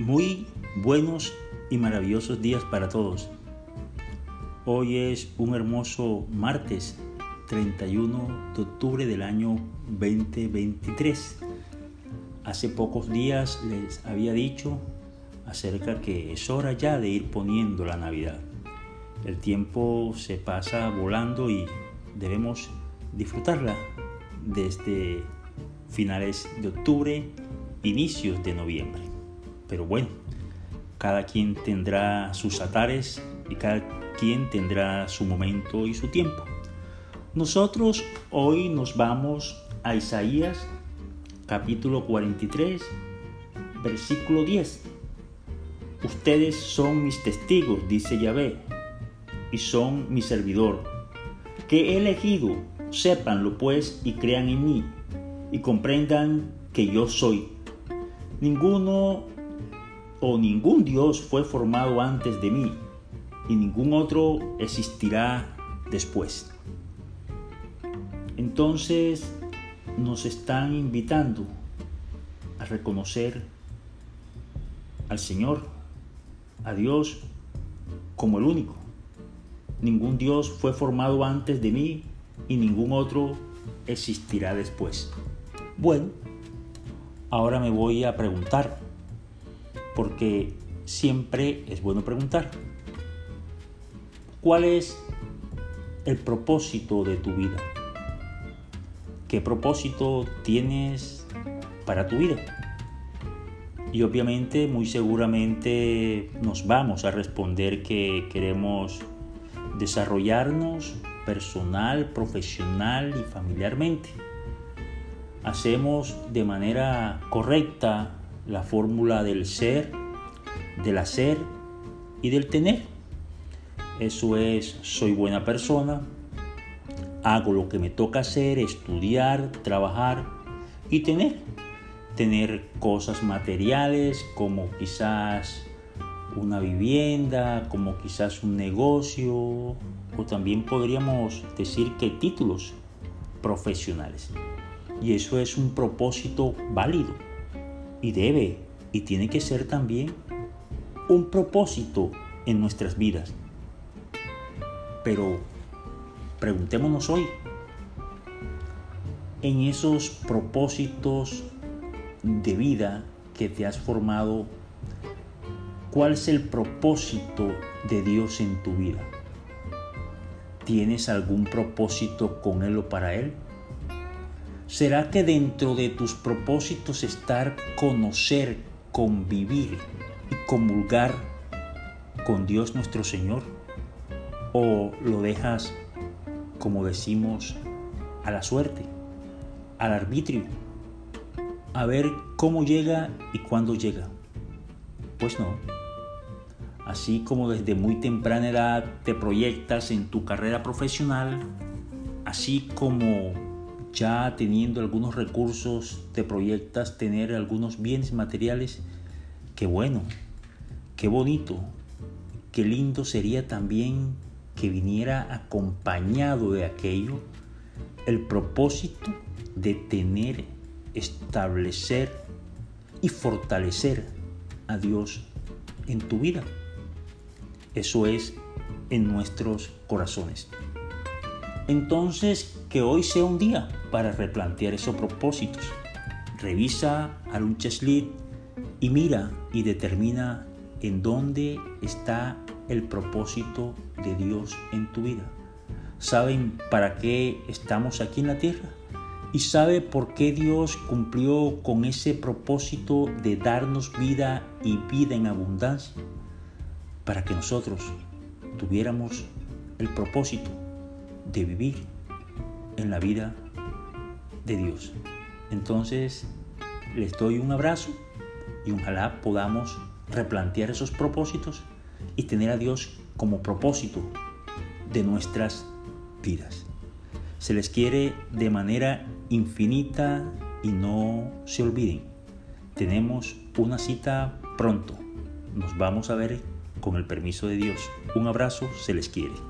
Muy buenos y maravillosos días para todos. Hoy es un hermoso martes 31 de octubre del año 2023. Hace pocos días les había dicho acerca que es hora ya de ir poniendo la Navidad. El tiempo se pasa volando y debemos disfrutarla desde finales de octubre, inicios de noviembre. Pero bueno, cada quien tendrá sus atares y cada quien tendrá su momento y su tiempo. Nosotros hoy nos vamos a Isaías capítulo 43, versículo 10. Ustedes son mis testigos, dice Yahvé, y son mi servidor, que he elegido, sépanlo pues y crean en mí, y comprendan que yo soy. Ninguno o ningún Dios fue formado antes de mí, y ningún otro existirá después. Entonces nos están invitando a reconocer al Señor, a Dios, como el único. Ningún Dios fue formado antes de mí y ningún otro existirá después. Bueno, ahora me voy a preguntar, porque siempre es bueno preguntar. ¿Cuál es el propósito de tu vida? ¿Qué propósito tienes para tu vida? Y obviamente, muy seguramente nos vamos a responder que queremos desarrollarnos personal, profesional y familiarmente. Hacemos de manera correcta la fórmula del ser, del hacer y del tener. Eso es, soy buena persona, hago lo que me toca hacer, estudiar, trabajar y tener. Tener cosas materiales como quizás una vivienda, como quizás un negocio, o también podríamos decir que títulos profesionales. Y eso es un propósito válido y debe y tiene que ser también un propósito en nuestras vidas. Pero preguntémonos hoy, en esos propósitos de vida que te has formado, ¿cuál es el propósito de Dios en tu vida? ¿Tienes algún propósito con Él o para Él? ¿Será que dentro de tus propósitos estar conocer, convivir y comulgar con Dios nuestro Señor? ¿O lo dejas, como decimos, a la suerte, al arbitrio, a ver cómo llega y cuándo llega? Pues no. Así como desde muy temprana edad te proyectas en tu carrera profesional, así como ya teniendo algunos recursos te proyectas tener algunos bienes materiales, qué bueno, qué bonito, qué lindo sería también que viniera acompañado de aquello el propósito de tener, establecer y fortalecer a Dios en tu vida. Eso es en nuestros corazones. Entonces, que hoy sea un día para replantear esos propósitos. Revisa un Cheslit y mira y determina en dónde está el propósito de Dios en tu vida. ¿Saben para qué estamos aquí en la tierra? ¿Y sabe por qué Dios cumplió con ese propósito de darnos vida y vida en abundancia? Para que nosotros tuviéramos el propósito de vivir en la vida de Dios. Entonces, les doy un abrazo y ojalá podamos replantear esos propósitos y tener a Dios como propósito de nuestras vidas. Se les quiere de manera infinita y no se olviden. Tenemos una cita pronto. Nos vamos a ver con el permiso de Dios. Un abrazo, se les quiere.